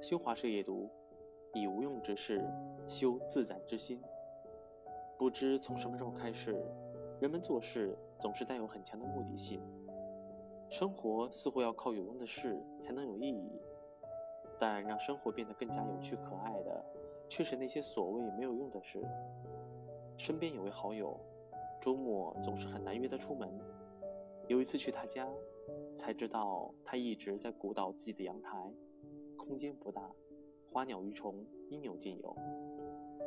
新华社夜读：以无用之事修自在之心。不知从什么时候开始，人们做事总是带有很强的目的性。生活似乎要靠有用的事才能有意义，但让生活变得更加有趣可爱的，却是那些所谓没有用的事。身边有位好友，周末总是很难约他出门。有一次去他家，才知道他一直在鼓捣自己的阳台，空间不大，花鸟鱼虫应有尽有。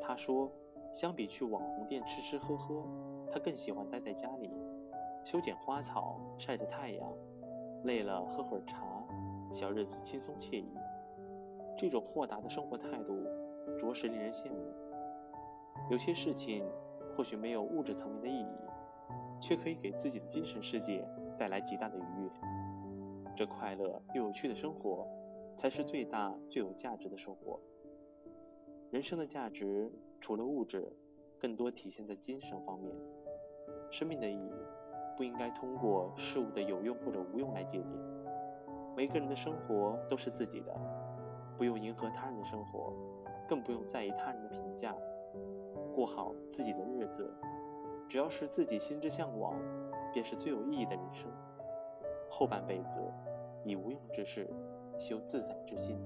他说，相比去网红店吃吃喝喝，他更喜欢待在家里，修剪花草，晒着太阳。累了喝会儿茶，小日子轻松惬意。这种豁达的生活态度，着实令人羡慕。有些事情或许没有物质层面的意义，却可以给自己的精神世界带来极大的愉悦。这快乐又有趣的生活，才是最大最有价值的收获。人生的价值除了物质，更多体现在精神方面。生命的意义。不应该通过事物的有用或者无用来界定。每个人的生活都是自己的，不用迎合他人的生活，更不用在意他人的评价，过好自己的日子。只要是自己心之向往，便是最有意义的人生。后半辈子，以无用之事修自在之心。